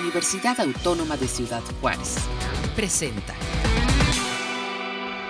Universidad Autónoma de Ciudad Juárez. Presenta.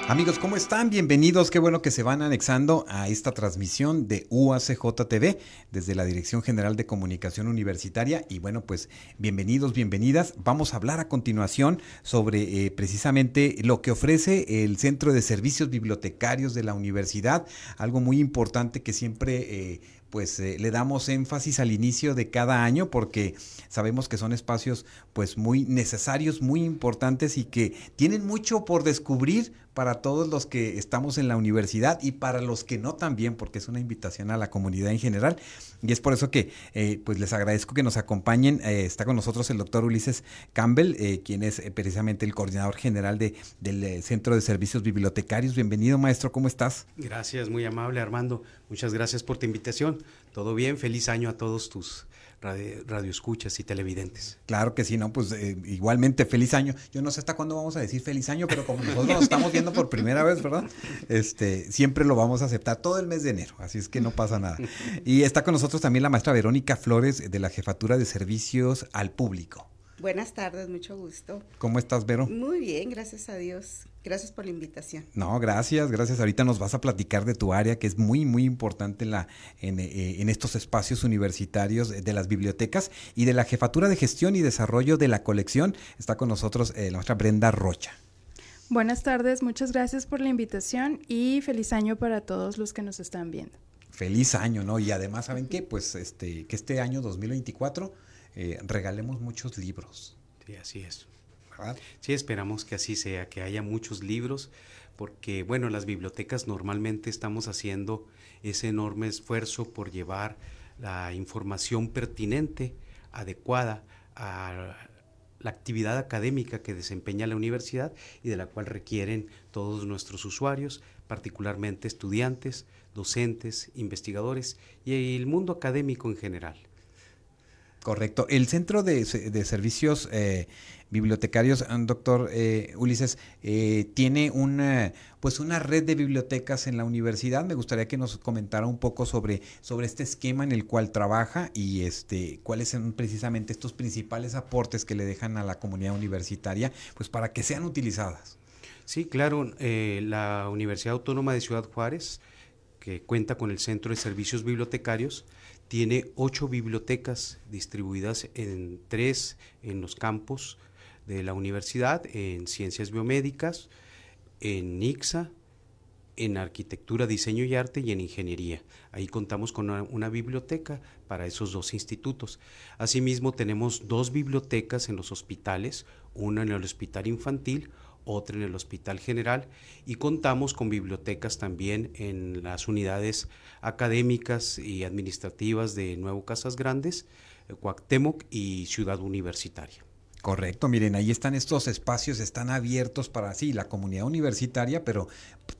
Amigos, ¿cómo están? Bienvenidos. Qué bueno que se van anexando a esta transmisión de UACJ TV desde la Dirección General de Comunicación Universitaria. Y bueno, pues bienvenidos, bienvenidas. Vamos a hablar a continuación sobre eh, precisamente lo que ofrece el Centro de Servicios Bibliotecarios de la Universidad. Algo muy importante que siempre... Eh, pues eh, le damos énfasis al inicio de cada año porque sabemos que son espacios pues muy necesarios, muy importantes y que tienen mucho por descubrir para todos los que estamos en la universidad y para los que no también, porque es una invitación a la comunidad en general. Y es por eso que eh, pues les agradezco que nos acompañen. Eh, está con nosotros el doctor Ulises Campbell, quien es precisamente el coordinador general de, del Centro de Servicios Bibliotecarios. Bienvenido, maestro, ¿cómo estás? Gracias, muy amable, Armando. Muchas gracias por tu invitación. Todo bien, feliz año a todos tus radioescuchas y televidentes. Claro que sí, no, pues eh, igualmente feliz año. Yo no sé hasta cuándo vamos a decir feliz año, pero como nosotros nos estamos viendo por primera vez, ¿verdad? Este, siempre lo vamos a aceptar todo el mes de enero, así es que no pasa nada. Y está con nosotros también la maestra Verónica Flores de la Jefatura de Servicios al Público. Buenas tardes, mucho gusto. ¿Cómo estás, Vero? Muy bien, gracias a Dios. Gracias por la invitación. No, gracias, gracias. Ahorita nos vas a platicar de tu área, que es muy, muy importante en, la, en, eh, estos espacios universitarios de las bibliotecas y de la Jefatura de Gestión y Desarrollo de la Colección. Está con nosotros eh, nuestra Brenda Rocha. Buenas tardes, muchas gracias por la invitación y feliz año para todos los que nos están viendo. Feliz año, ¿no? Y además, ¿saben qué? Pues este, que este año 2024 eh, regalemos muchos libros. Sí, así es. Sí, esperamos que así sea, que haya muchos libros, porque bueno, las bibliotecas normalmente estamos haciendo ese enorme esfuerzo por llevar la información pertinente, adecuada a la actividad académica que desempeña la universidad y de la cual requieren todos nuestros usuarios, particularmente estudiantes, docentes, investigadores y el mundo académico en general. Correcto. El Centro de, Servicios eh, Bibliotecarios, eh, doctor eh, Ulises, tiene una, pues una red de bibliotecas en la universidad. Me gustaría que nos comentara un poco sobre, sobre este esquema en el cual trabaja y este, cuáles son precisamente estos principales aportes que le dejan a la comunidad universitaria, pues para que sean utilizadas. Sí, claro. la Universidad Autónoma de Ciudad Juárez, que cuenta con el Centro de Servicios Bibliotecarios, tiene ocho bibliotecas distribuidas en tres en los campos de la universidad, en ciencias biomédicas, en NIXA, en arquitectura, diseño y arte y en ingeniería. Ahí contamos con una, biblioteca para esos dos institutos. Asimismo, tenemos dos bibliotecas en los hospitales, una en el hospital infantil, otra en el Hospital General y contamos con bibliotecas también en las unidades académicas y administrativas de Nuevo Casas Grandes, Cuauhtémoc y Ciudad Universitaria. Correcto, miren, ahí están estos espacios, están abiertos para sí, la comunidad universitaria, pero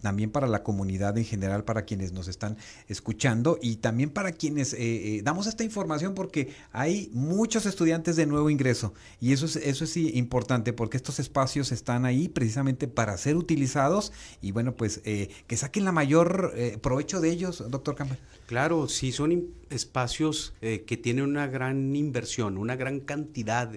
también para la comunidad en general, para quienes nos están escuchando y también para quienes eh, eh, damos esta información porque hay muchos estudiantes de nuevo ingreso y eso es, eso es importante porque estos espacios están ahí precisamente para ser utilizados y bueno, pues eh, que saquen la mayor provecho de ellos, doctor Campbell. Claro, sí, son espacios eh, que tienen una gran inversión, una gran cantidad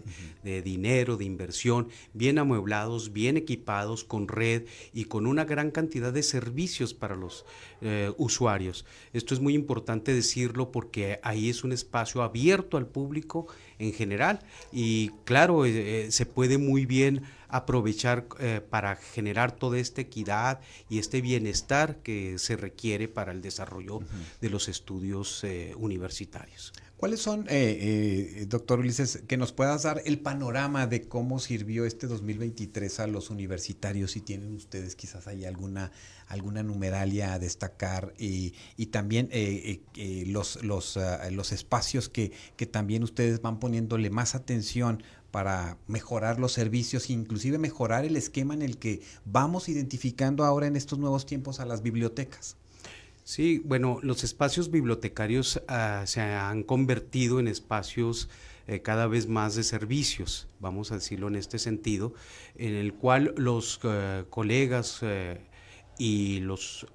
de dinero, de inversión, bien amueblados, bien equipados, con red y con una gran cantidad de servicios para los eh, usuarios. Esto es muy importante decirlo porque ahí es un espacio abierto al público en general y claro, eh, se puede muy bien aprovechar eh, para generar toda esta equidad y este bienestar que se requiere para el desarrollo de los estudios eh, universitarios. ¿Cuáles son, eh, doctor Ulises, que nos puedas dar el panorama de cómo sirvió este 2023 a los universitarios? Si tienen ustedes quizás ahí alguna, alguna numeralia a destacar y, y también los, los, ah, los espacios que, que también ustedes van poniéndole más atención para mejorar los servicios, inclusive mejorar el esquema en el que vamos identificando ahora en estos nuevos tiempos a las bibliotecas. Sí, bueno, los espacios bibliotecarios ah, se han convertido en espacios eh, cada vez más de servicios, vamos a decirlo en este sentido, en el cual los eh, colegas eh, y los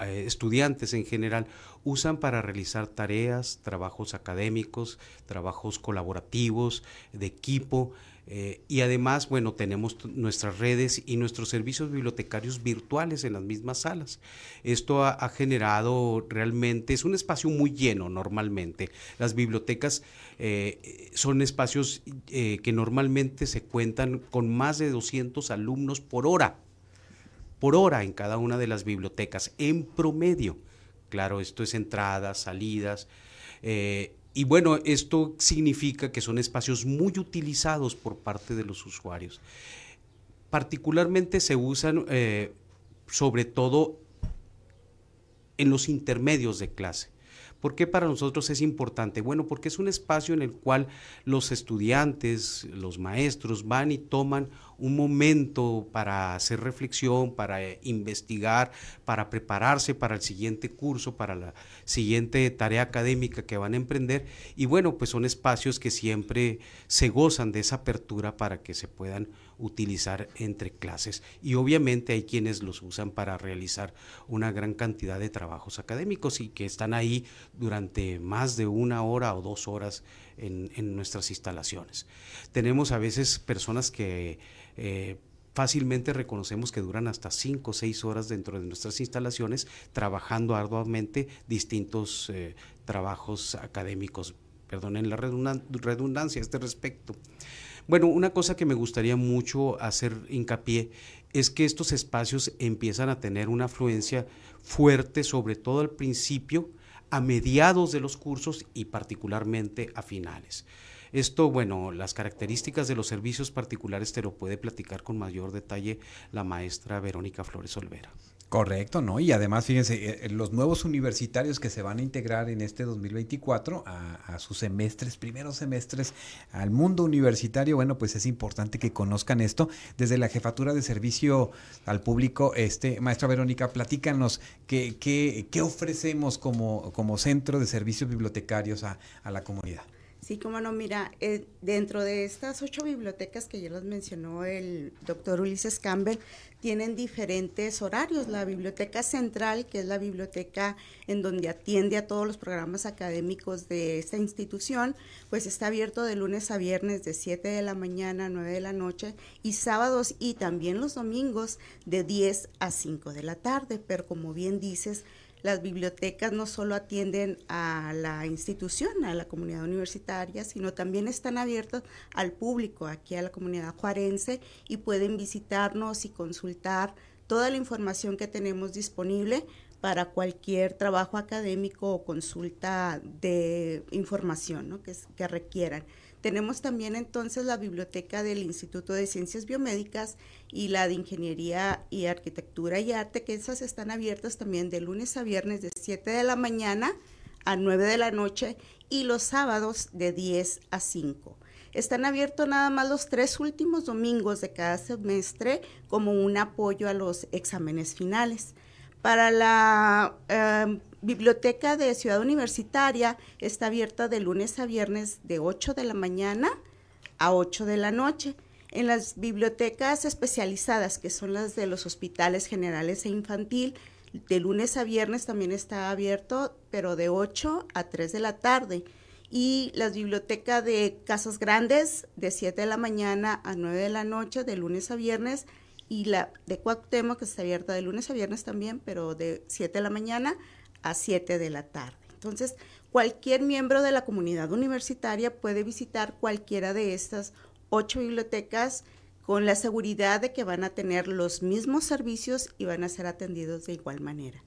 estudiantes en general usan para realizar tareas, trabajos académicos, trabajos colaborativos, de equipo. Eh, y además, bueno, tenemos nuestras redes y nuestros servicios bibliotecarios virtuales en las mismas salas. Esto ha, generado realmente, es un espacio muy lleno normalmente. Las bibliotecas eh, son espacios que normalmente se cuentan con más de 200 alumnos por hora por hora en cada una de las bibliotecas, en promedio. Claro, esto es entradas, salidas. Eh, y bueno, esto significa que son espacios muy utilizados por parte de los usuarios. Particularmente se usan eh, sobre todo en los intermedios de clase. ¿Por qué para nosotros es importante? Bueno, porque es un espacio en el cual los estudiantes, los maestros van y toman un momento para hacer reflexión, para eh, investigar, para prepararse para el siguiente curso, para la siguiente tarea académica que van a emprender. Y bueno, pues son espacios que siempre se gozan de esa apertura para que se puedan utilizar entre clases. Y obviamente hay quienes los usan para realizar una gran cantidad de trabajos académicos y que están ahí durante más de una hora o dos horas en, nuestras instalaciones. Tenemos a veces personas que eh, fácilmente reconocemos que duran hasta cinco o seis horas dentro de nuestras instalaciones trabajando arduamente distintos eh, trabajos académicos. Perdonen la redundancia a este respecto. Bueno, una cosa que me gustaría mucho hacer hincapié es que estos espacios empiezan a tener una afluencia fuerte, sobre todo al principio, a mediados de los cursos y particularmente a finales. Esto, bueno, las características de los servicios particulares te lo puede platicar con mayor detalle la maestra Verónica Flores Olvera. Correcto, ¿no? Y además, fíjense, eh, los nuevos universitarios que se van a integrar en este 2024 a, sus semestres, primeros semestres, al mundo universitario, bueno, pues es importante que conozcan esto. Desde la Jefatura de Servicio al Público, este, maestra Verónica, platícanos qué, qué, qué ofrecemos como, como centro de servicios bibliotecarios a, a la comunidad. Sí, como no, mira, eh, dentro de estas ocho bibliotecas que ya las mencionó el doctor Ulises Campbell, tienen diferentes horarios. La biblioteca central, que es la biblioteca en donde atiende a todos los programas académicos de esta institución, pues está abierto de lunes a viernes de 7 de la mañana a 9 de la noche y sábados y también los domingos de 10 a 5 de la tarde. Pero como bien dices, las bibliotecas no solo atienden a la institución, a la comunidad universitaria, sino también están abiertas al público, aquí a la comunidad juarense, y pueden visitarnos y consultar toda la información que tenemos disponible para cualquier trabajo académico o consulta de información que, que requieran. Tenemos también entonces la biblioteca del Instituto de Ciencias Biomédicas y la de Ingeniería y Arquitectura y Arte, que esas están abiertas también de lunes a viernes de 7 de la mañana a 9 de la noche y los sábados de 10 a 5. Están abiertos nada más los tres últimos domingos de cada semestre como un apoyo a los exámenes finales. Para la em, biblioteca de Ciudad Universitaria está abierta de lunes a viernes de 8 de la mañana a 8 de la noche. En las bibliotecas especializadas, que son las de los hospitales generales e infantil, de lunes a viernes también está abierto, pero de 8 a 3 de la tarde. Y las bibliotecas de casas grandes, de 7 de la mañana a 9 de la noche, de lunes a viernes, y la de Cuauhtémoc, que está abierta de lunes a viernes también, pero de 7 de la mañana a 7 de la tarde. Entonces, cualquier miembro de la comunidad universitaria puede visitar cualquiera de estas ocho bibliotecas con la seguridad de que van a tener los mismos servicios y van a ser atendidos de igual manera.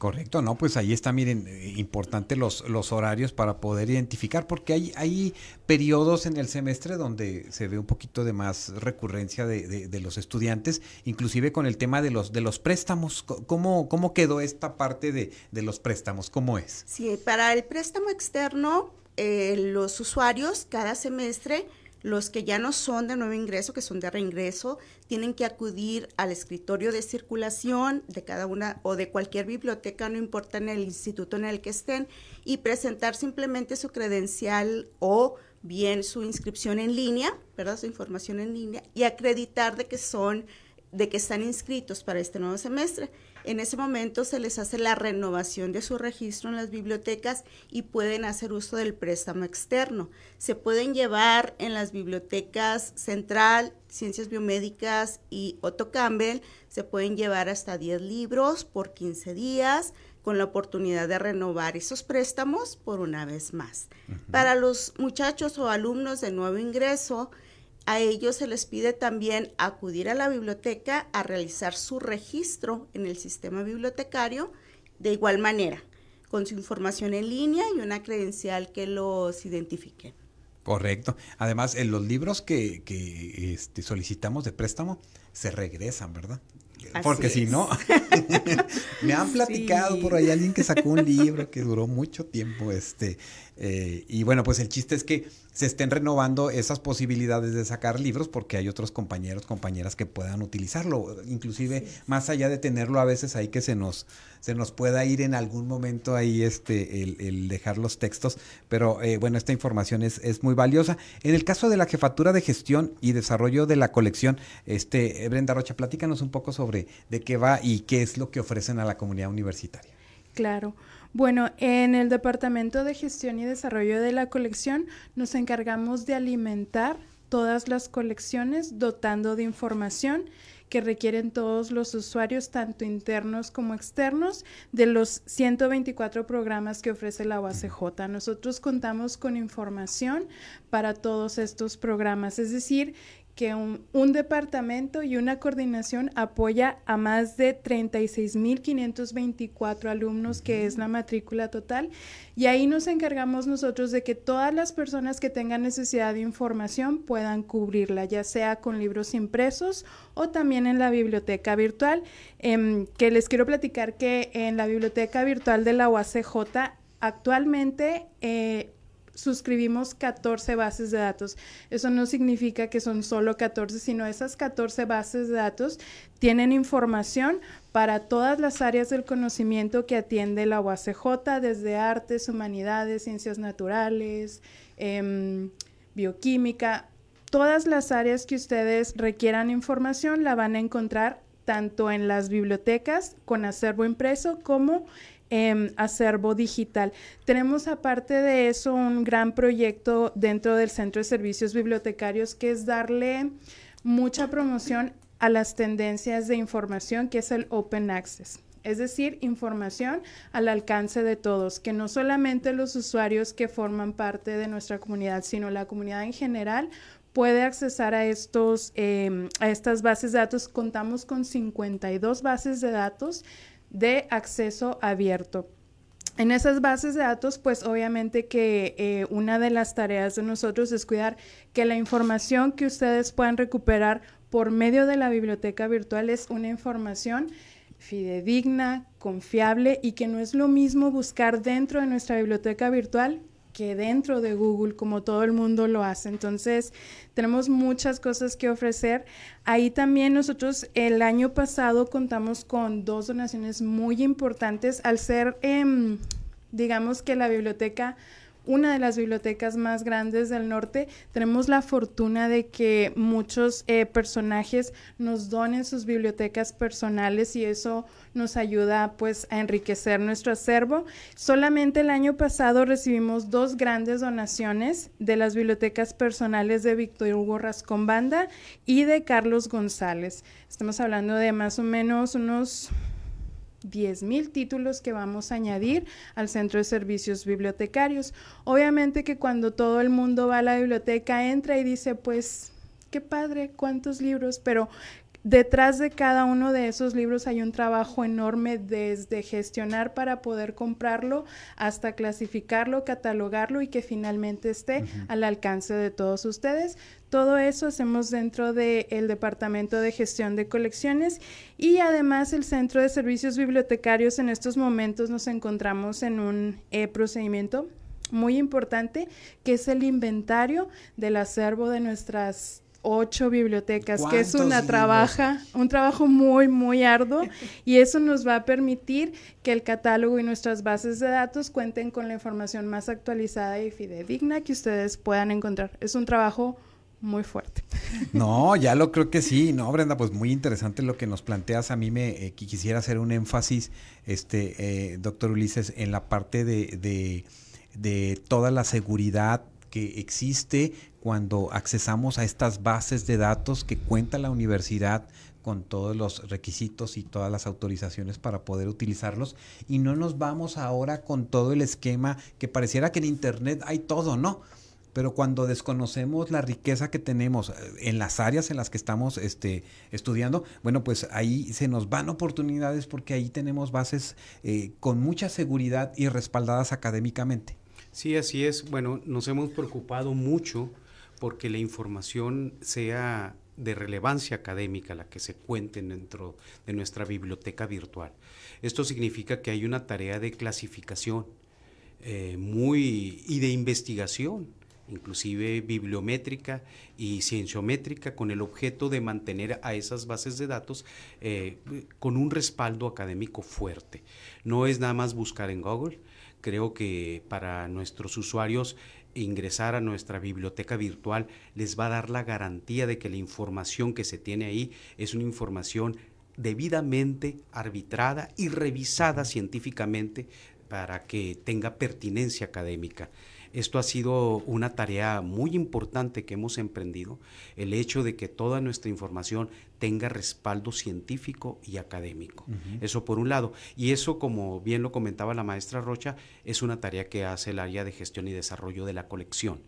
Correcto, no, pues ahí está, miren, eh, importante los, los horarios para poder identificar, porque hay, hay periodos en el semestre donde se ve un poquito de más recurrencia de, de, los estudiantes, inclusive con el tema de los, de los préstamos. ¿Cómo, cómo quedó esta parte de, de los préstamos? ¿Cómo es? Sí, para el préstamo externo, eh, los usuarios cada semestre los que ya no son de nuevo ingreso, que son de reingreso, tienen que acudir al escritorio de circulación de cada una o de cualquier biblioteca, no importa en el instituto en el que estén, y presentar simplemente su credencial o bien su inscripción en línea, ¿verdad? Su información en línea y acreditar de que son de que están inscritos para este nuevo semestre. En ese momento se les hace la renovación de su registro en las bibliotecas y pueden hacer uso del préstamo externo. Se pueden llevar en las bibliotecas Central, Ciencias Biomédicas y Otto Campbell, se pueden llevar hasta 10 libros por 15 días con la oportunidad de renovar esos préstamos por una vez más. Para los muchachos o alumnos de nuevo ingreso, a ellos se les pide también acudir a la biblioteca a realizar su registro en el sistema bibliotecario de igual manera, con su información en línea y una credencial que los identifique. Correcto. Además, en los libros que, que este, solicitamos de préstamo se regresan, ¿verdad? Porque si no, me han platicado por ahí alguien que sacó un libro que duró mucho tiempo, este, eh, y bueno, pues el chiste es que se estén renovando esas posibilidades de sacar libros porque hay otros compañeros, compañeras que puedan utilizarlo, inclusive más allá de tenerlo a veces ahí que se nos, se nos pueda ir en algún momento ahí este, el, dejar los textos, pero eh, bueno, esta información es, es, muy valiosa. En el caso de la jefatura de gestión y desarrollo de la colección, este, Brenda Rocha, platícanos un poco sobre de qué va y qué es lo que ofrecen a la comunidad universitaria. Claro. Bueno, en el Departamento de Gestión y Desarrollo de la Colección nos encargamos de alimentar todas las colecciones dotando de información que requieren todos los usuarios, tanto internos como externos, de los 124 programas que ofrece la UACJ. Nosotros contamos con información para todos estos programas, es decir, que un, departamento y una coordinación apoya a más de 36.524 alumnos, que es la matrícula total, y ahí nos encargamos nosotros de que todas las personas que tengan necesidad de información puedan cubrirla, ya sea con libros impresos o también en la biblioteca virtual, em, que les quiero platicar que en la biblioteca virtual de la UACJ actualmente... Eh, suscribimos 14 bases de datos. Eso no significa que son solo 14, sino esas 14 bases de datos tienen información para todas las áreas del conocimiento que atiende la UACJ, desde artes, humanidades, ciencias naturales, em, bioquímica. Todas las áreas que ustedes requieran información la van a encontrar tanto en las bibliotecas con acervo impreso como Em, acervo digital. Tenemos aparte de eso un gran proyecto dentro del Centro de Servicios Bibliotecarios que es darle mucha promoción a las tendencias de información que es el Open Access. Es decir, información al alcance de todos, que no solamente los usuarios que forman parte de nuestra comunidad, sino la comunidad en general puede accesar a, estos, em, a estas bases de datos. Contamos con 52 bases de datos de acceso abierto. En esas bases de datos, pues obviamente que eh, una de las tareas de nosotros es cuidar que la información que ustedes puedan recuperar por medio de la biblioteca virtual es una información fidedigna, confiable y que no es lo mismo buscar dentro de nuestra biblioteca virtual que dentro de Google, como todo el mundo lo hace. Entonces, tenemos muchas cosas que ofrecer. Ahí también nosotros el año pasado contamos con dos donaciones muy importantes al ser, em, digamos que la biblioteca una de las bibliotecas más grandes del norte, tenemos la fortuna de que muchos eh, personajes nos donen sus bibliotecas personales y eso nos ayuda pues a enriquecer nuestro acervo. Solamente el año pasado recibimos dos grandes donaciones de las bibliotecas personales de Víctor Hugo Rascón Banda y de Carlos González. Estamos hablando de más o menos unos 10 mil títulos que vamos a añadir al centro de servicios bibliotecarios. Obviamente que cuando todo el mundo va a la biblioteca, entra y dice, pues, qué padre, cuántos libros, pero Detrás de cada uno de esos libros hay un trabajo enorme desde gestionar para poder comprarlo hasta clasificarlo, catalogarlo y que finalmente esté al alcance de todos ustedes. Todo eso hacemos dentro del Departamento de Gestión de Colecciones y además el Centro de Servicios Bibliotecarios en estos momentos nos encontramos en un eh, procedimiento muy importante que es el inventario del acervo de nuestras ocho bibliotecas, que es una trabaja, un trabajo muy, muy arduo y eso nos va a permitir que el catálogo y nuestras bases de datos cuenten con la información más actualizada y fidedigna que ustedes puedan encontrar. Es un trabajo muy fuerte. No, ya lo creo que sí. No, Brenda, pues muy interesante lo que nos planteas. A mí me eh, quisiera hacer un énfasis, este, eh, doctor Ulises, en la parte de, de, de toda la seguridad que existe cuando accesamos a estas bases de datos que cuenta la universidad con todos los requisitos y todas las autorizaciones para poder utilizarlos y no nos vamos ahora con todo el esquema que pareciera que en internet hay todo, ¿no? Pero cuando desconocemos la riqueza que tenemos eh, en las áreas en las que estamos este, estudiando, bueno, pues ahí se nos van oportunidades porque ahí tenemos bases eh, con mucha seguridad y respaldadas académicamente. Sí, así es. Bueno, nos hemos preocupado mucho porque la información sea de relevancia académica la que se cuente dentro de nuestra biblioteca virtual. Esto significa que hay una tarea de clasificación eh, muy y de investigación, inclusive bibliométrica y cienciométrica, con el objeto de mantener a esas bases de datos eh, con un respaldo académico fuerte. No es nada más buscar en Google. Creo que para nuestros usuarios ingresar a nuestra biblioteca virtual les va a dar la garantía de que la información que se tiene ahí es una información debidamente arbitrada y revisada científicamente para que tenga pertinencia académica. Esto ha sido una tarea muy importante que hemos emprendido, el hecho de que toda nuestra información tenga respaldo científico y académico. Eso por un lado. Y eso, como bien lo comentaba la maestra Rocha, es una tarea que hace el área de gestión y desarrollo de la colección.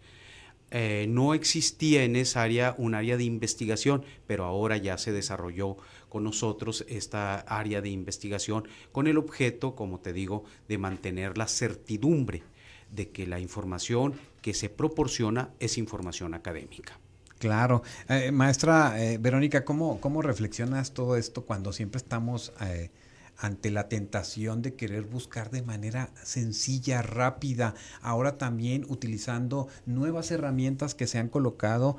Eh, no existía en esa área un área de investigación, pero ahora ya se desarrolló con nosotros esta área de investigación con el objeto, como te digo, de mantener la certidumbre de que la información que se proporciona es información académica. Claro. Eh, maestra eh, Verónica, ¿cómo, ¿cómo reflexionas todo esto cuando siempre estamos eh, ante la tentación de querer buscar de manera sencilla, rápida, ahora también utilizando nuevas herramientas que se han colocado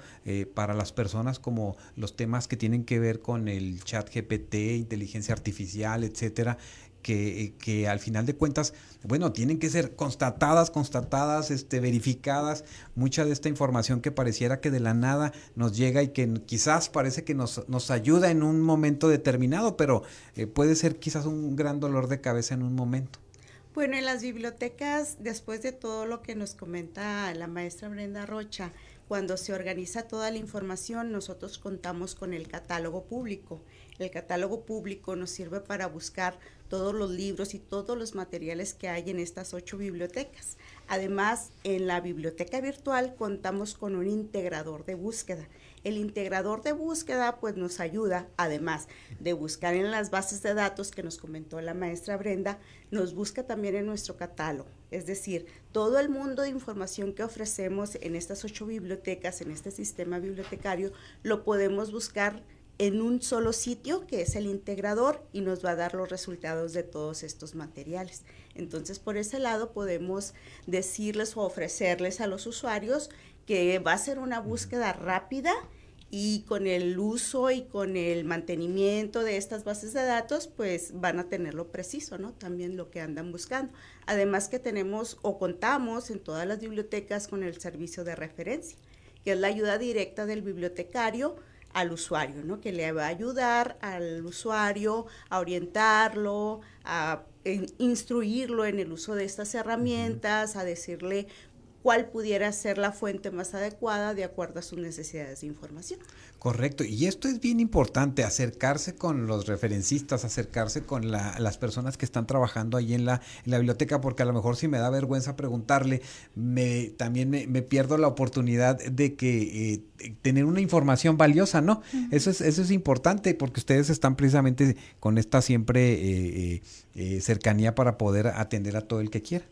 para las personas como los temas que tienen que ver con el chat GPT, inteligencia artificial, etcétera, que, al final de cuentas, bueno, tienen que ser constatadas, constatadas, este, verificadas. Mucha de esta información que pareciera que de la nada nos llega y que quizás parece que nos, nos ayuda en un momento determinado, pero eh, puede ser quizás un gran dolor de cabeza en un momento. Bueno, en las bibliotecas, después de todo lo que nos comenta la maestra Brenda Rocha, cuando se organiza toda la información, nosotros contamos con el catálogo público. El catálogo público nos sirve para buscar todos los libros y todos los materiales que hay en estas ocho bibliotecas. Además, en la biblioteca virtual contamos con un integrador de búsqueda. El integrador de búsqueda pues nos ayuda, además de buscar en las bases de datos que nos comentó la maestra Brenda, nos busca también en nuestro catálogo. Es decir, todo el mundo de información que ofrecemos en estas ocho bibliotecas, en este sistema bibliotecario, lo podemos buscar en un solo sitio, que es el integrador, y nos va a dar los resultados de todos estos materiales. Entonces, por ese lado podemos decirles o ofrecerles a los usuarios que va a ser una búsqueda rápida y con el uso y con el mantenimiento de estas bases de datos, pues van a tenerlo preciso, ¿no? También lo que andan buscando. Además que tenemos o contamos en todas las bibliotecas con el servicio de referencia, que es la ayuda directa del bibliotecario al usuario, ¿no? Que le va a ayudar al usuario a orientarlo, a instruirlo en el uso de estas herramientas, a decirle cuál pudiera ser la fuente más adecuada de acuerdo a sus necesidades de información. Correcto, y esto es bien importante, acercarse con los referencistas, acercarse con las personas que están trabajando ahí en la, biblioteca, porque a lo mejor si me da vergüenza preguntarle, me, también me, pierdo la oportunidad de que eh, tener una información valiosa, ¿no? Eso es, eso es importante, porque ustedes están precisamente con esta siempre eh, eh, cercanía para poder atender a todo el que quiera.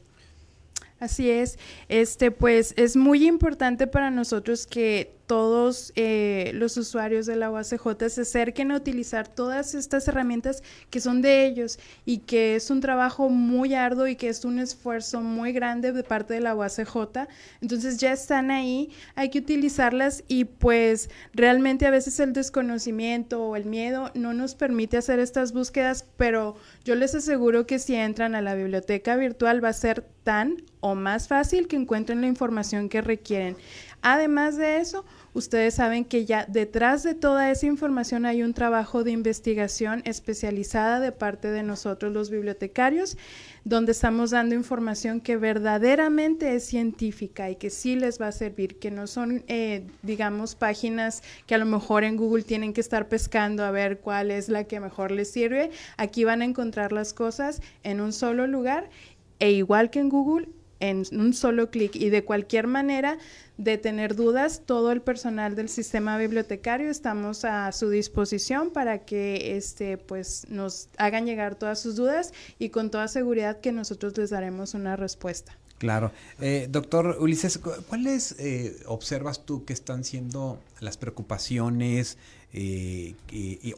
Así es, este pues es muy importante para nosotros que todos eh, los usuarios de la UACJ se acerquen a utilizar todas estas herramientas que son de ellos y que es un trabajo muy arduo y que es un esfuerzo muy grande de parte de la UACJ. Entonces ya están ahí, hay que utilizarlas y pues realmente a veces el desconocimiento o el miedo no nos permite hacer estas búsquedas, pero yo les aseguro que si entran a la biblioteca virtual va a ser tan o más fácil que encuentren la información que requieren. Además de eso, ustedes saben que ya detrás de toda esa información hay un trabajo de investigación especializada de parte de nosotros los bibliotecarios, donde estamos dando información que verdaderamente es científica y que sí les va a servir, que no son, eh, digamos, páginas que a lo mejor en Google tienen que estar pescando a ver cuál es la que mejor les sirve. Aquí van a encontrar las cosas en un solo lugar e igual que en Google, en un solo clic y de cualquier manera de tener dudas, todo el personal del sistema bibliotecario estamos a su disposición para que este pues nos hagan llegar todas sus dudas y con toda seguridad que nosotros les daremos una respuesta. Claro. Eh, doctor Ulises, ¿cuáles eh, observas tú que están siendo las preocupaciones eh,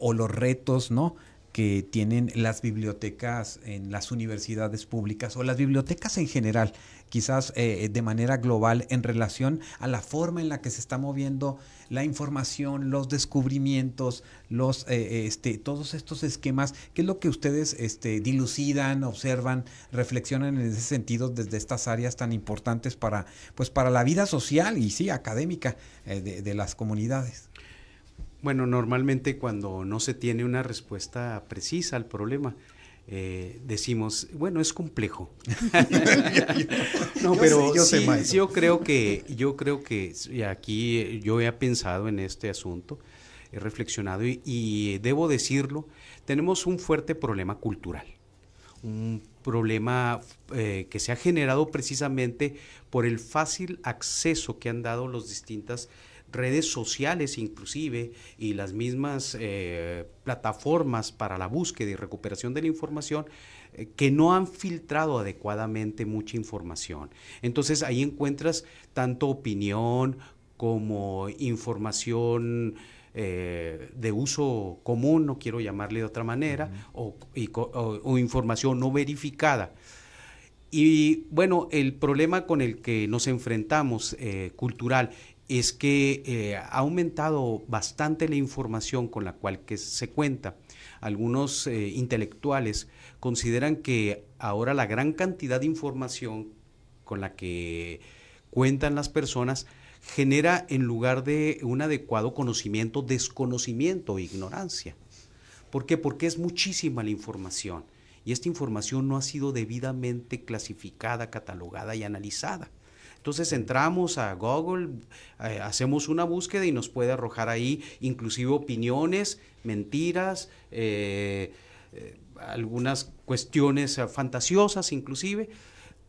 o los retos, ¿no? que tienen las bibliotecas en las universidades públicas o las bibliotecas en general, quizás eh, de manera global en relación a la forma en la que se está moviendo la información, los descubrimientos, los eh, este, todos estos esquemas, ¿qué es lo que ustedes este, dilucidan, observan, reflexionan en ese sentido desde estas áreas tan importantes para, pues, para la vida social y sí académica eh, de las comunidades? Bueno, normalmente cuando no se tiene una respuesta precisa al problema, eh, decimos, bueno, es complejo. no, pero sí, yo creo que, yo creo que aquí yo he pensado en este asunto, he reflexionado y, debo decirlo, tenemos un fuerte problema cultural, un problema eh, que se ha generado precisamente por el fácil acceso que han dado los distintas redes sociales inclusive y las mismas eh, plataformas para la búsqueda y recuperación de la información eh, que no han filtrado adecuadamente mucha información. Entonces ahí encuentras tanto opinión como información eh, de uso común, no quiero llamarle de otra manera, o, información no verificada. Y bueno, el problema con el que nos enfrentamos cultural es que eh, ha aumentado bastante la información con la cual que se cuenta. Algunos eh, intelectuales consideran que ahora la gran cantidad de información con la que cuentan las personas genera en lugar de un adecuado conocimiento, desconocimiento o ignorancia. ¿Por qué? Porque es muchísima la información y esta información no ha sido debidamente clasificada, catalogada y analizada. Entonces entramos a Google, eh, hacemos una búsqueda y nos puede arrojar ahí inclusive opiniones, mentiras, eh, eh, algunas cuestiones fantasiosas inclusive,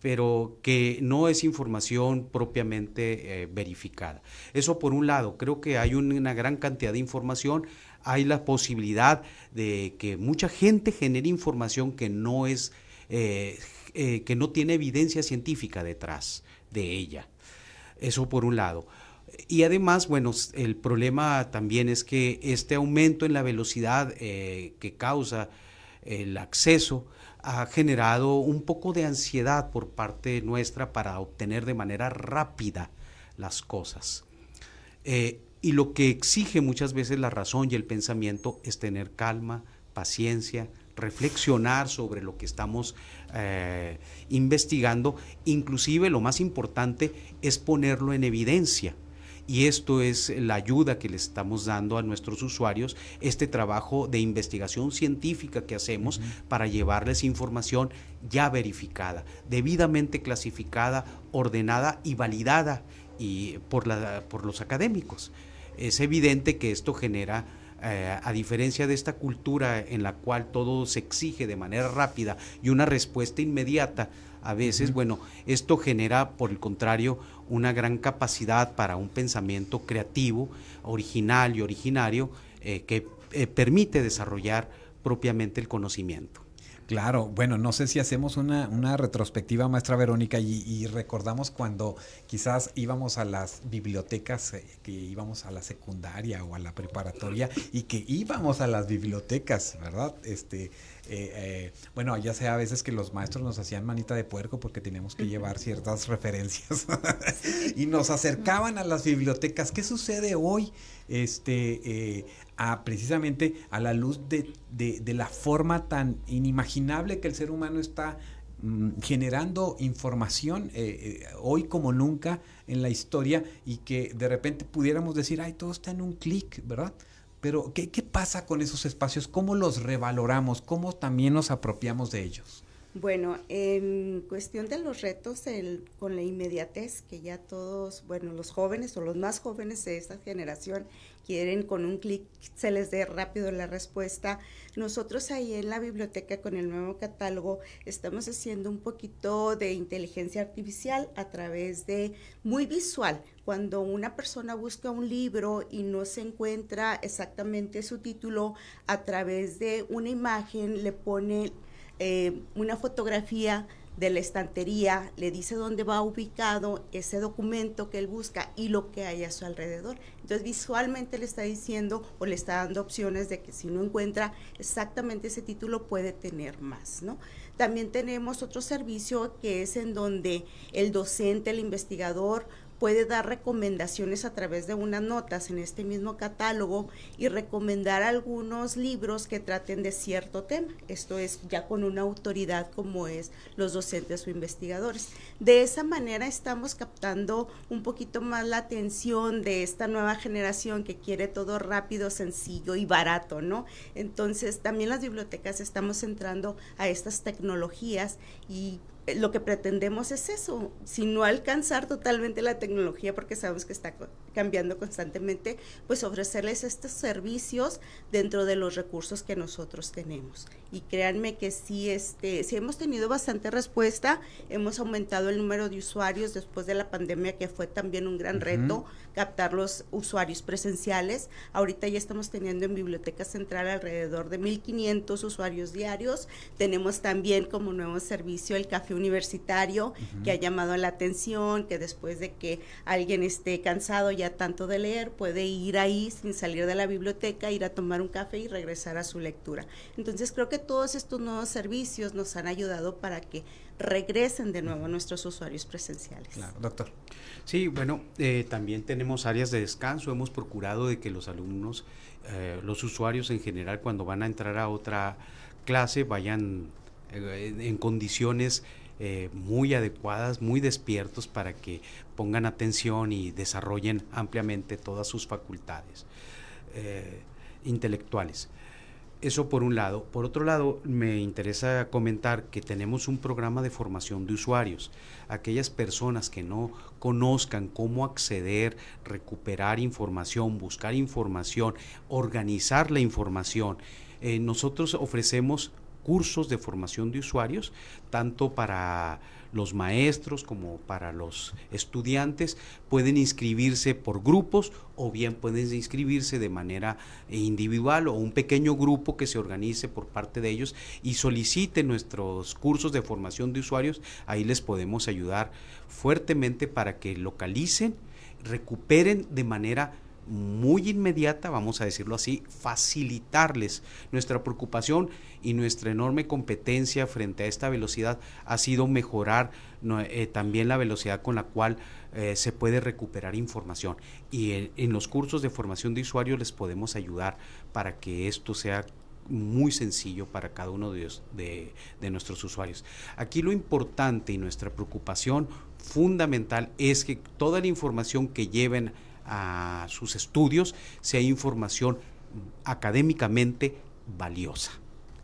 pero que no es información propiamente verificada. Eso por un lado, creo que hay una gran cantidad de información, hay la posibilidad de que mucha gente genere información que no es, que no tiene evidencia científica detrás de ella. Eso por un lado. Y además, bueno, el problema también es que este aumento en la velocidad eh, que causa el acceso ha generado un poco de ansiedad por parte nuestra para obtener de manera rápida las cosas. Eh, y lo que exige muchas veces la razón y el pensamiento es tener calma, paciencia, reflexionar sobre lo que estamos eh, investigando, inclusive lo más importante es ponerlo en evidencia. Y esto es la ayuda que le estamos dando a nuestros usuarios, este trabajo de investigación científica que hacemos para llevarles información ya verificada, debidamente clasificada, ordenada y validada y por, la, por los académicos. Es evidente que esto genera eh, a diferencia de esta cultura en la cual todo se exige de manera rápida y una respuesta inmediata, a veces, bueno, esto genera, por el contrario, una gran capacidad para un pensamiento creativo, original y originario, eh, que eh, permite desarrollar propiamente el conocimiento. Claro, bueno, no sé si hacemos una, una retrospectiva, maestra Verónica, y, recordamos cuando quizás íbamos a las bibliotecas, eh, que íbamos a la secundaria o a la preparatoria, y que íbamos a las bibliotecas, ¿verdad? Este, eh, eh, bueno, ya sea a veces que los maestros nos hacían manita de puerco porque teníamos que llevar ciertas referencias y nos acercaban a las bibliotecas. ¿Qué sucede hoy? Este, a precisamente a la luz de, de, la forma tan inimaginable que el ser humano está mm, generando información eh, eh, hoy como nunca en la historia y que de repente pudiéramos decir, ay, todo está en un clic, ¿verdad? Pero ¿qué, ¿qué pasa con esos espacios? ¿Cómo los revaloramos? ¿Cómo también nos apropiamos de ellos? Bueno, en cuestión de los retos, el, con la inmediatez que ya todos, bueno, los jóvenes o los más jóvenes de esta generación quieren con un clic se les dé rápido la respuesta. Nosotros ahí en la biblioteca con el nuevo catálogo estamos haciendo un poquito de inteligencia artificial a través de muy visual. Cuando una persona busca un libro y no se encuentra exactamente su título, a través de una imagen le pone eh, una fotografía de la estantería, le dice dónde va ubicado ese documento que él busca y lo que hay a su alrededor. Entonces visualmente le está diciendo o le está dando opciones de que si no encuentra exactamente ese título puede tener más, ¿no? También tenemos otro servicio que es en donde el docente, el investigador puede dar recomendaciones a través de unas notas en este mismo catálogo y recomendar algunos libros que traten de cierto tema. Esto es ya con una autoridad como es los docentes o investigadores. De esa manera estamos captando un poquito más la atención de esta nueva generación que quiere todo rápido, sencillo y barato, ¿no? Entonces también las bibliotecas estamos entrando a estas tecnologías y lo que pretendemos es eso, si no alcanzar totalmente la tecnología porque sabemos que está cambiando constantemente, pues ofrecerles estos servicios dentro de los recursos que nosotros tenemos. Y créanme que sí, este, sí hemos tenido bastante respuesta, hemos aumentado el número de usuarios después de la pandemia, que fue también un gran reto captar los usuarios presenciales. Ahorita ya estamos teniendo en Biblioteca Central alrededor de 1.500 usuarios diarios. Tenemos también como nuevo servicio el café universitario, que ha llamado la atención, que después de que alguien esté cansado ya tanto de leer, puede ir ahí sin salir de la biblioteca, ir a tomar un café y regresar a su lectura. Entonces creo que todos estos nuevos servicios nos han ayudado para que regresen de nuevo nuestros usuarios presenciales. Claro, doctor. Sí, bueno, eh, también tenemos áreas de descanso. Hemos procurado de que los alumnos, eh, los usuarios en general, cuando van a entrar a otra clase, vayan eh, en condiciones muy adecuadas, muy despiertos para que pongan atención y desarrollen ampliamente todas sus facultades eh, intelectuales. Eso por un lado. Por otro lado, me interesa comentar que tenemos un programa de formación de usuarios. Aquellas personas que no conozcan cómo acceder, recuperar información, buscar información, organizar la información, eh, nosotros ofrecemos cursos de formación de usuarios, tanto para los maestros como para los estudiantes. Pueden inscribirse por grupos o bien pueden inscribirse de manera individual o un pequeño grupo que se organice por parte de ellos y solicite nuestros cursos de formación de usuarios. Ahí les podemos ayudar fuertemente para que localicen, recuperen de manera muy inmediata, vamos a decirlo así, facilitarles. Nuestra preocupación y nuestra enorme competencia frente a esta velocidad ha sido mejorar eh, también la velocidad con la cual eh, se puede recuperar información. Y en, los cursos de formación de usuarios les podemos ayudar para que esto sea muy sencillo para cada uno de, de, nuestros usuarios. Aquí lo importante y nuestra preocupación fundamental es que toda la información que lleven a sus estudios sea información académicamente valiosa.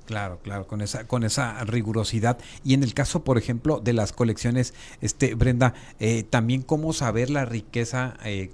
Claro, claro, con esa, con esa rigurosidad. Y en el caso, por ejemplo, de las colecciones, este, Brenda, eh, también cómo saber la riqueza eh,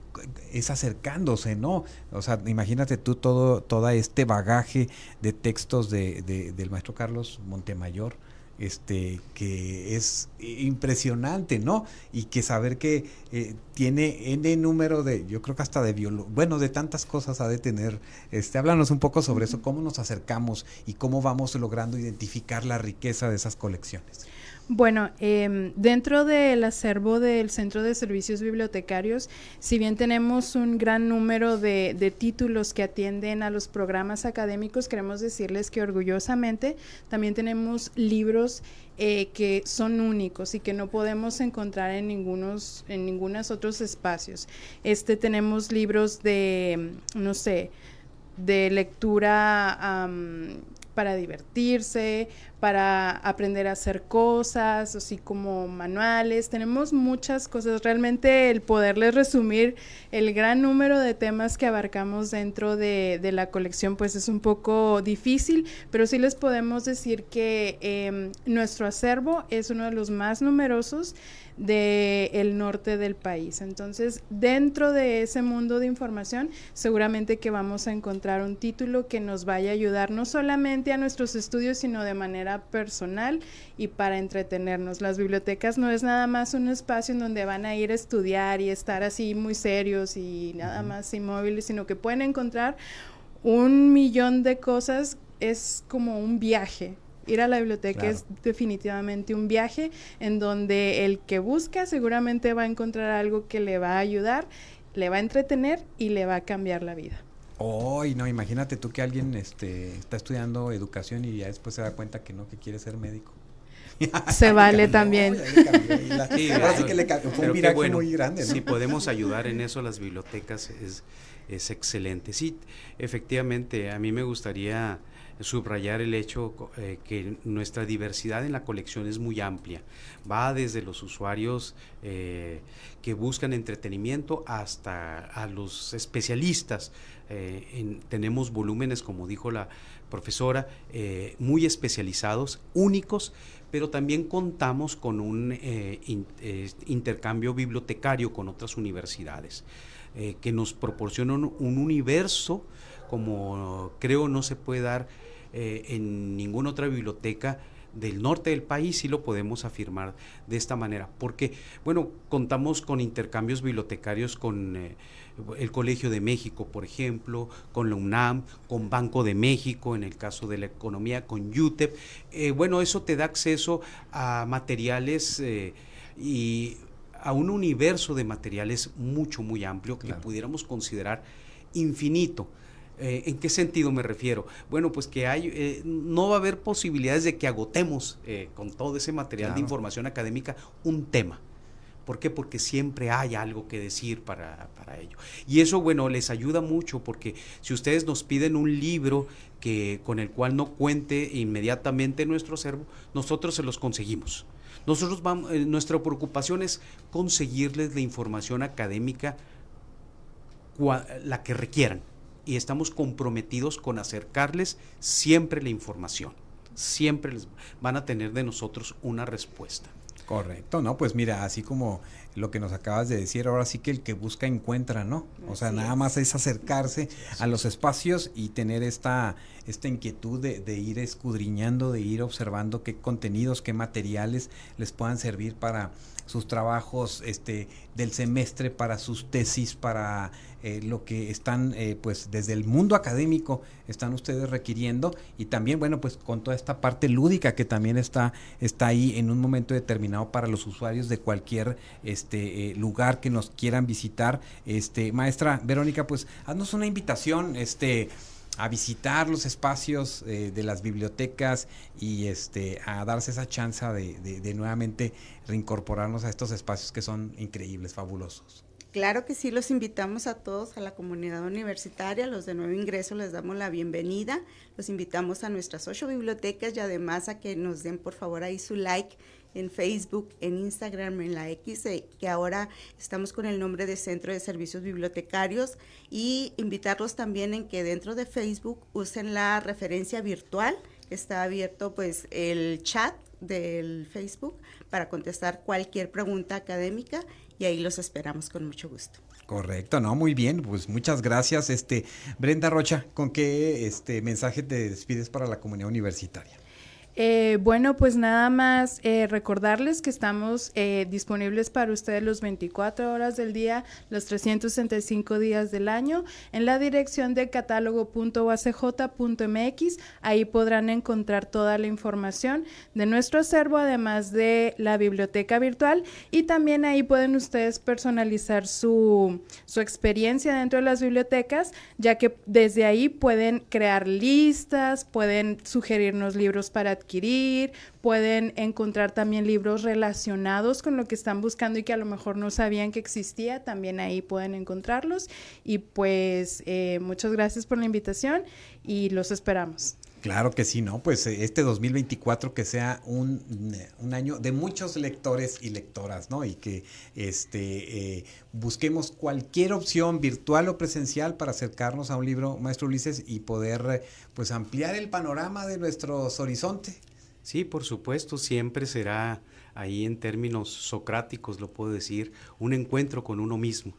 es acercándose, ¿no? O sea, imagínate tú todo, todo este bagaje de textos de, del maestro Carlos Montemayor este que es impresionante, ¿no? Y que saber que eh, tiene n número de, yo creo que hasta de bueno, de tantas cosas ha de tener. Este, háblanos un poco sobre eso, cómo nos acercamos y cómo vamos logrando identificar la riqueza de esas colecciones. Bueno, eh, dentro del acervo del Centro de Servicios Bibliotecarios, si bien tenemos un gran número de, de, títulos que atienden a los programas académicos, queremos decirles que orgullosamente también tenemos libros eh, que son únicos y que no podemos encontrar en ningunos, en ningunos otros espacios. Este tenemos libros de, no sé, de lectura para divertirse, para aprender a hacer cosas, así como manuales. Tenemos muchas cosas. Realmente el poderles resumir el gran número de temas que abarcamos dentro de, la colección, pues es un poco difícil, pero sí les podemos decir que em, nuestro acervo es uno de los más numerosos del norte del país. Entonces, dentro de ese mundo de información, seguramente que vamos a encontrar un título que nos vaya a ayudar no solamente a nuestros estudios, sino de manera personal y para entretenernos. Las bibliotecas no es nada más un espacio en donde van a ir a estudiar y estar así muy serios y nada más inmóviles, sino que pueden encontrar un millón de cosas. Es como un viaje, ir a la biblioteca es definitivamente un viaje en donde el que busca seguramente va a encontrar algo que le va a ayudar, le va a entretener y le va a cambiar la vida. Oh, no, imagínate tú que alguien este, está estudiando educación y ya después se da cuenta que no, que quiere ser médico. se vale también. sí, que le fue un bueno, muy grande. Si podemos ayudar en eso, las bibliotecas es, es excelente. Sí, efectivamente, a mí me gustaría subrayar el hecho eh, que nuestra diversidad en la colección es muy amplia. Va desde los usuarios eh, que buscan entretenimiento hasta a los especialistas. Eh, tenemos volúmenes, como dijo la profesora, muy especializados, únicos, pero también contamos con un intercambio bibliotecario con otras universidades que nos proporcionan un universo como creo no se puede dar eh, en ninguna otra biblioteca del norte del país, sí lo podemos afirmar de esta manera, porque, bueno, contamos con intercambios bibliotecarios con eh, el Colegio de México, por ejemplo, con la UNAM, con Banco de México, en el caso de la economía, con UTEP. Eh, bueno, eso te da acceso a materiales y a un universo de materiales mucho, muy amplio que pudiéramos considerar infinito. Eh, ¿En qué sentido me refiero? Bueno, pues que hay, eh, no va a haber posibilidades de que agotemos eh, con todo ese material de información académica un tema. ¿Por qué? Porque siempre hay algo que decir para, para, ello. Y eso, bueno, les ayuda mucho porque si ustedes nos piden un libro que, con el cual no cuente inmediatamente nuestro acervo, nosotros se los conseguimos. Nosotros vamos, nuestra preocupación es conseguirles la información académica la que requieran y estamos comprometidos con acercarles siempre la información. Siempre les van a tener de nosotros una respuesta. Correcto, ¿no? Pues mira, así como lo que nos acabas de decir, ahora sí que el que busca encuentra, ¿no? O sea, nada más es acercarse a los espacios y tener esta, esta inquietud de, de, ir escudriñando, de ir observando qué contenidos, qué materiales les puedan servir para sus trabajos este, del semestre, para sus tesis, para eh, lo que están, eh, pues desde el mundo académico están ustedes requiriendo y también, bueno, pues con toda esta parte lúdica que también está, está ahí en un momento determinado para los usuarios de cualquier este, eh, lugar que nos quieran visitar. Este, maestra Verónica, pues haznos una invitación, este a visitar los espacios eh, de las bibliotecas y este a darse esa chance de, de, nuevamente reincorporarnos a estos espacios que son increíbles, fabulosos. Claro que sí, los invitamos a todos, a la comunidad universitaria, los de nuevo ingreso les damos la bienvenida, los invitamos a nuestras ocho bibliotecas y además a que nos den por favor ahí su like en Facebook, en Instagram, en la X, eh, que ahora estamos con el nombre de Centro de Servicios Bibliotecarios y invitarlos también en que dentro de Facebook usen la referencia virtual. Está abierto pues el chat del Facebook para contestar cualquier pregunta académica y ahí los esperamos con mucho gusto. Correcto, no, muy bien, pues muchas gracias. Este, Brenda Rocha, ¿con qué este mensaje te despides para la comunidad universitaria? Eh, bueno, pues nada más eh, recordarles que estamos eh, disponibles para ustedes los 24 horas del día, los 365 días del año, en la dirección de catálogo.uacj.mx. Ahí podrán encontrar toda la información de nuestro acervo, además de la biblioteca virtual. Y también ahí pueden ustedes personalizar su, su experiencia dentro de las bibliotecas, ya que desde ahí pueden crear listas, pueden sugerirnos libros para adquirir adquirir, pueden encontrar también libros relacionados con lo que están buscando y que a lo mejor no sabían que existía, también ahí pueden encontrarlos. Y pues eh, muchas gracias por la invitación y los esperamos. Claro que sí, ¿no? Pues eh, este 2024 que sea un, un, año de muchos lectores y lectoras, ¿no? Y que este, eh, busquemos cualquier opción virtual o presencial para acercarnos a un libro, maestro Ulises, y poder pues ampliar el panorama de nuestros horizontes. Sí, por supuesto, siempre será ahí en términos socráticos, lo puedo decir, un encuentro con uno mismo.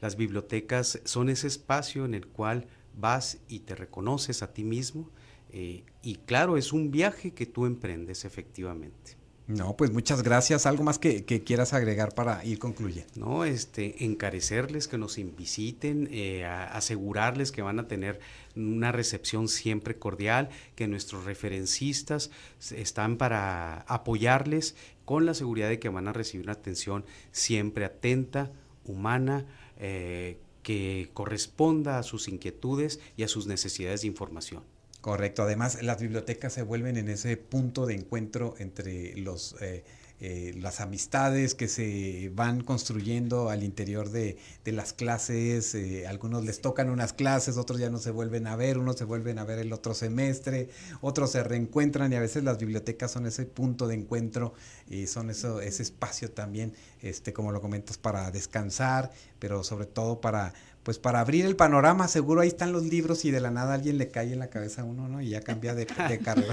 Las bibliotecas son ese espacio en el cual vas y te reconoces a ti mismo eh, y claro, es un viaje que tú emprendes efectivamente. No, pues muchas gracias. ¿Algo más que, quieras agregar para ir concluyendo? No, este, encarecerles que nos visiten, eh, asegurarles que van a tener una recepción siempre cordial, que nuestros referencistas están para apoyarles con la seguridad de que van a recibir una atención siempre atenta, humana, eh, que corresponda a sus inquietudes y a sus necesidades de información. Correcto. Además, las bibliotecas se vuelven en ese punto de encuentro entre los eh, eh, las amistades que se van construyendo al interior de, las clases. Eh, algunos les tocan unas clases, otros ya no se vuelven a ver, unos se vuelven a ver el otro semestre, otros se reencuentran y a veces las bibliotecas son ese punto de encuentro y son eso, ese espacio también, este, como lo comentas, para descansar, pero sobre todo para pues para abrir el panorama, seguro ahí están los libros y de la nada alguien le cae en la cabeza a uno, ¿no? Y ya cambia de, de carrera.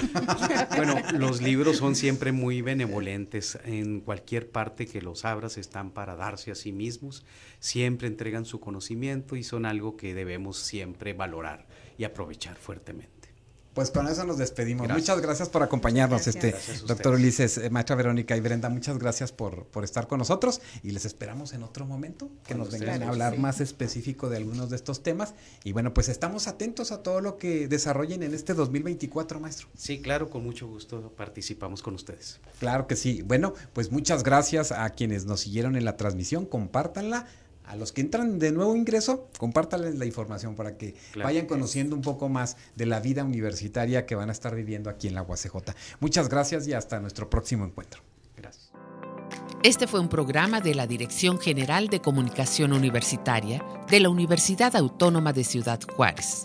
bueno, los libros son siempre muy benevolentes. En cualquier parte que los abras están para darse a sí mismos. Siempre entregan su conocimiento y son algo que debemos siempre valorar y aprovechar fuertemente. Pues con eso nos despedimos. Muchas gracias por acompañarnos, este doctor Ulises, eh, maestra Verónica y Brenda. Muchas gracias por, por estar con nosotros y les esperamos en otro momento que nos vengan a hablar más específico de algunos de estos temas. Y bueno, pues estamos atentos a todo lo que desarrollen en este 2024, maestro. Sí, claro, con mucho gusto participamos con ustedes. Claro que sí. Bueno, pues muchas gracias a quienes nos siguieron en la transmisión. Compártanla a los que entran de nuevo ingreso, compártanles la información para que vayan conociendo un poco más de la vida universitaria que van a estar viviendo aquí en la UACJ. Muchas gracias y hasta nuestro próximo encuentro. Gracias. Este fue un programa de la Dirección General de Comunicación Universitaria de la Universidad Autónoma de Ciudad Juárez.